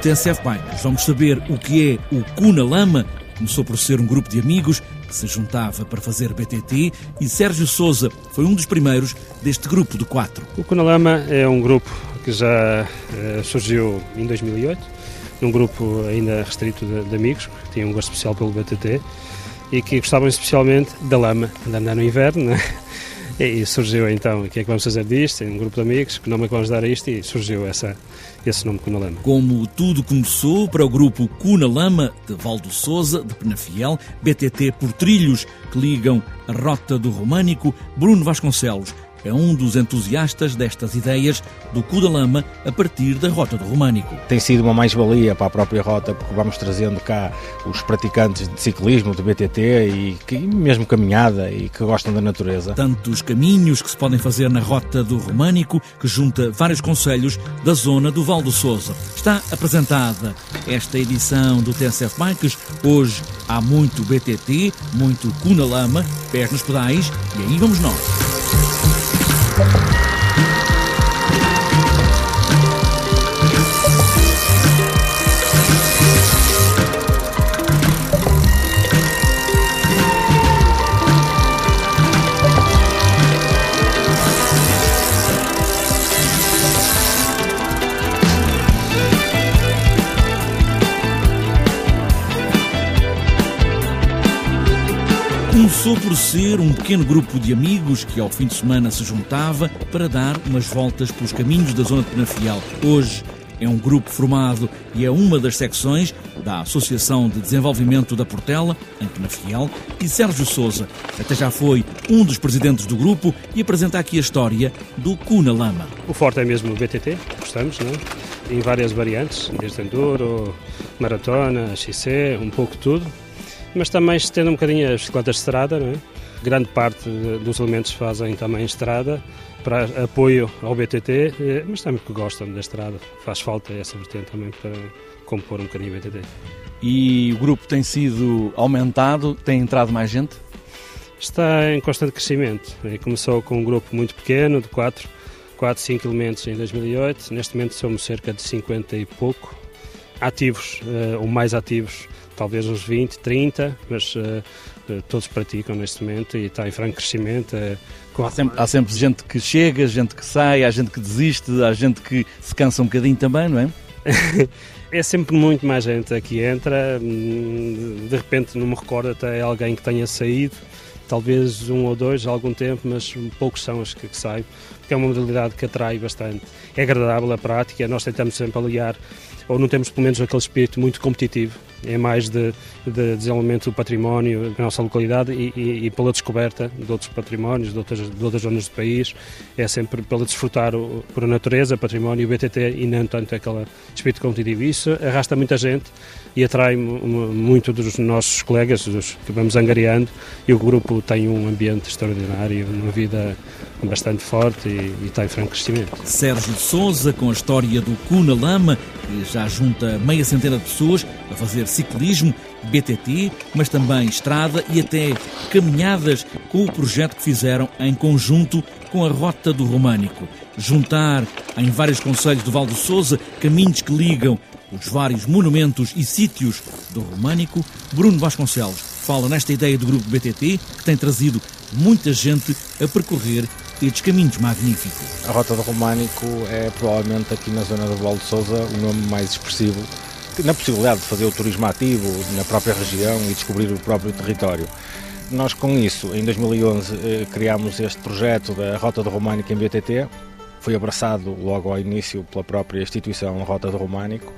TSF Bikes. Vamos saber o que é o Cu na Lama. Começou por ser um grupo de amigos que se juntava para fazer BTT e Sérgio Souza foi um dos primeiros deste grupo de quatro. O Cu na Lama é um grupo que já eh, surgiu em 2008, num grupo ainda restrito de, de amigos, que tinham um gosto especial pelo BTT e que gostavam especialmente da lama, de andar no inverno, né? E surgiu então, o que é que vamos fazer disto? Um grupo de amigos, que nome é que vamos dar a isto? E surgiu essa, esse nome Cuna Lama. Como tudo começou para o grupo Cuna Lama, de Valdo Souza, de Penafiel, BTT por trilhos que ligam a Rota do Românico, Bruno Vasconcelos, é um dos entusiastas destas ideias do Cu da Lama a partir da Rota do Românico. Tem sido uma mais-valia para a própria rota, porque vamos trazendo cá os praticantes de ciclismo, de BTT e que, mesmo caminhada e que gostam da natureza. Tantos caminhos que se podem fazer na Rota do Românico, que junta vários conselhos da zona do Val do Sousa. Está apresentada esta edição do TSF Bikes. Hoje há muito BTT, muito Cu na Lama, pés nos pedais e aí vamos nós. Thank you. Começou por ser um pequeno grupo de amigos que ao fim de semana se juntava para dar umas voltas pelos caminhos da zona de Penafiel. Hoje é um grupo formado e é uma das secções da Associação de Desenvolvimento da Portela, em Penafiel, e Sérgio Souza até já foi um dos presidentes do grupo e apresenta aqui a história do Cuna Lama. O forte é mesmo o BTT, gostamos, não é? Em várias variantes, desde enduro, maratona, XC, um pouco tudo mas também estendo um bocadinho as bicicletas de estrada, não é? grande parte dos elementos fazem também estrada para apoio ao BTT, eh, mas também porque gostam da estrada, faz falta essa vertente também para compor um bocadinho o BTT. E o grupo tem sido aumentado, tem entrado mais gente? Está em constante crescimento. Começou com um grupo muito pequeno, de 4, 4 5 elementos em 2008. Neste momento somos cerca de 50 e pouco ativos, eh, ou mais ativos, talvez uns 20, 30, mas uh, todos praticam neste momento e está em franco crescimento. Há, sempre, há sempre gente que chega, gente que sai, há gente que desiste, há gente que se cansa um bocadinho também, não é? é sempre muito mais gente que entra, hum, de repente não me recordo até alguém que tenha saído, talvez um ou dois há algum tempo, mas poucos são os que, que saem, porque é uma modalidade que atrai bastante. É agradável a prática, nós tentamos sempre aliar, ou não temos pelo menos aquele espírito muito competitivo, é mais de, de desenvolvimento do património da nossa localidade e, e, e, pela descoberta de outros patrimónios, de outras, de outras zonas do país. É sempre pela desfrutar o, por a natureza, património e o BTT e não tanto aquele espírito competitivo. Isso arrasta muita gente e atrai muito dos nossos colegas, dos que vamos angariando, e o grupo tem um ambiente extraordinário, uma vida bastante forte e, está em franco crescimento. Sérgio Souza, com a história do Cuna Lama, que já junta meia centena de pessoas a fazer ciclismo, BTT, mas também estrada e até caminhadas com o projeto que fizeram em conjunto com a Rota do Românico. Juntar em vários conselhos do Val do Souza caminhos que ligam os vários monumentos e sítios do Românico, Bruno Vasconcelos fala nesta ideia do grupo BTT que tem trazido muita gente a percorrer estes caminhos magníficos. A Rota do Românico é provavelmente aqui na zona do Val de Sousa o nome mais expressivo na possibilidade de fazer o turismo ativo na própria região e descobrir o próprio território. Nós com isso, em 2011, eh, criámos este projeto da Rota do Românico em BTT, foi abraçado logo ao início pela própria instituição Rota do Românico,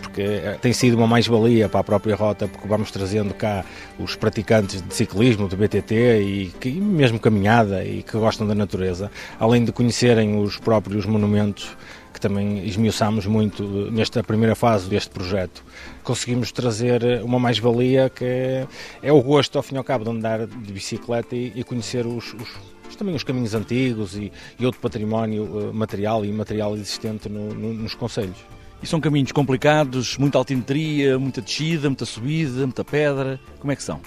porque eh, tem sido uma mais-valia para a própria rota, porque vamos trazendo cá os praticantes de ciclismo, de BTT e que, mesmo caminhada e que gostam da natureza, além de conhecerem os próprios monumentos que também esmiuçámos muito nesta primeira fase deste projeto. Conseguimos trazer uma mais-valia que é, o gosto, ao fim e ao cabo, de andar de bicicleta e, e conhecer os, os também os caminhos antigos e, e outro património uh, material e imaterial existente no, no, nos conselhos. E são caminhos complicados, muita altimetria, muita descida, muita subida, muita pedra. Como é que são?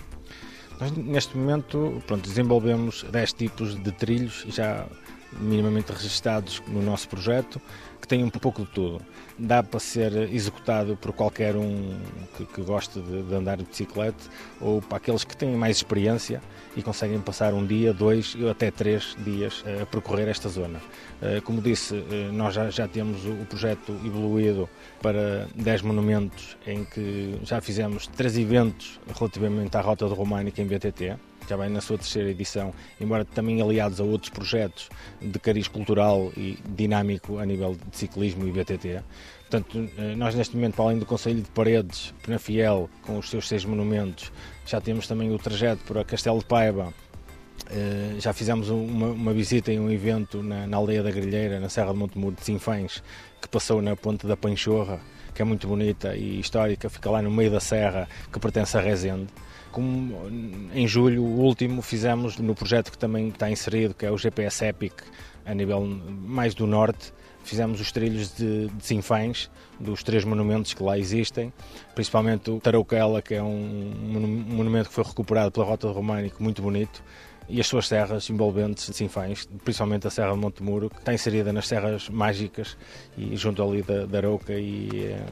Nós, neste momento, pronto, desenvolvemos 10 tipos de trilhos já minimamente registados no nosso projeto, que tem um pouco de tudo. Dá para ser executado por qualquer um que, que goste de, de, andar de bicicleta ou para aqueles que têm mais experiência e conseguem passar um dia, dois ou até três dias a percorrer esta zona. Eh, como disse, eh, nós já, já temos o projeto evoluído para 10 monumentos em que já fizemos três eventos relativamente à Rota do Românica em BTT já vai na sua terceira edição, embora também aliados a outros projetos de cariz cultural e dinâmico a nível de ciclismo e BTT. Portanto, eh, nós neste momento, para além do Conselho de Paredes, Penafiel, com os seus seis monumentos, já temos também o trajeto para Castelo de Paiva, Uh, já fizemos uma, uma, visita e um evento na, na, aldeia da Grilheira, na Serra de Montemuro de Sinfães, que passou na Ponte da Panchorra, que é muito bonita e histórica, fica lá no meio da serra, que pertence a Rezende. Como em julho, o último, fizemos no projeto que também está inserido, que é o GPS Epic, a nível mais do norte, fizemos os trilhos de, de Sinfães, dos três monumentos que lá existem, principalmente o Tarouquela, que é um, um monumento que foi recuperado pela Rota Românico, muito bonito, e as suas serras envolventes de Sinfães, principalmente a Serra de Montemuro, que está inserida nas Serras Mágicas e junto ali da, da Arouca e é,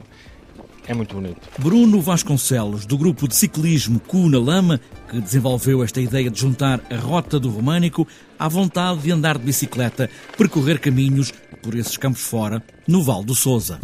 é muito bonito. Bruno Vasconcelos, do grupo de ciclismo Cu na Lama, que desenvolveu esta ideia de juntar a rota do Românico à vontade de andar de bicicleta, percorrer caminhos por esses campos fora, no Val do Sousa.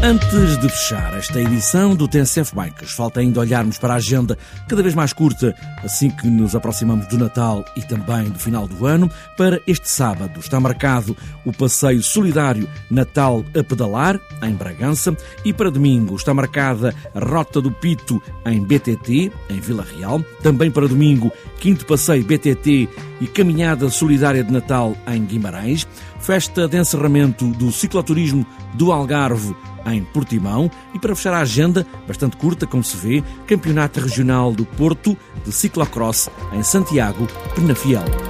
Antes de fechar esta edição do TSF Bikes, falta ainda olharmos para a agenda cada vez mais curta, assim que nos aproximamos do Natal e também do final do ano. Para este sábado está marcado o passeio solidário Natal a pedalar, em Bragança, e para domingo está marcada a Rota do Pito, em BTT, em Vila Real. Também para domingo, quinto passeio BTT e caminhada solidária de Natal em Guimarães. Festa de encerramento do cicloturismo do Algarve em Portimão e para fechar a agenda, bastante curta como se vê, Campeonato Regional do Porto de Ciclocross em Santiago, Penafiel.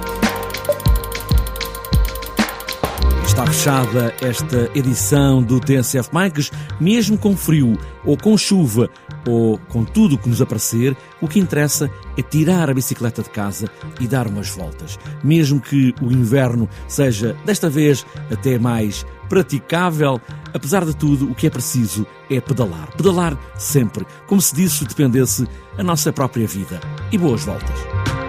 Está fechada esta edição do TSF Bikes, mesmo com frio ou com chuva ou com tudo o que nos aparecer, o que interessa é tirar a bicicleta de casa e dar umas voltas. Mesmo que o inverno seja, desta vez, até mais praticável, apesar de tudo, o que é preciso é pedalar. Pedalar sempre, como se disso dependesse a nossa própria vida. E boas voltas.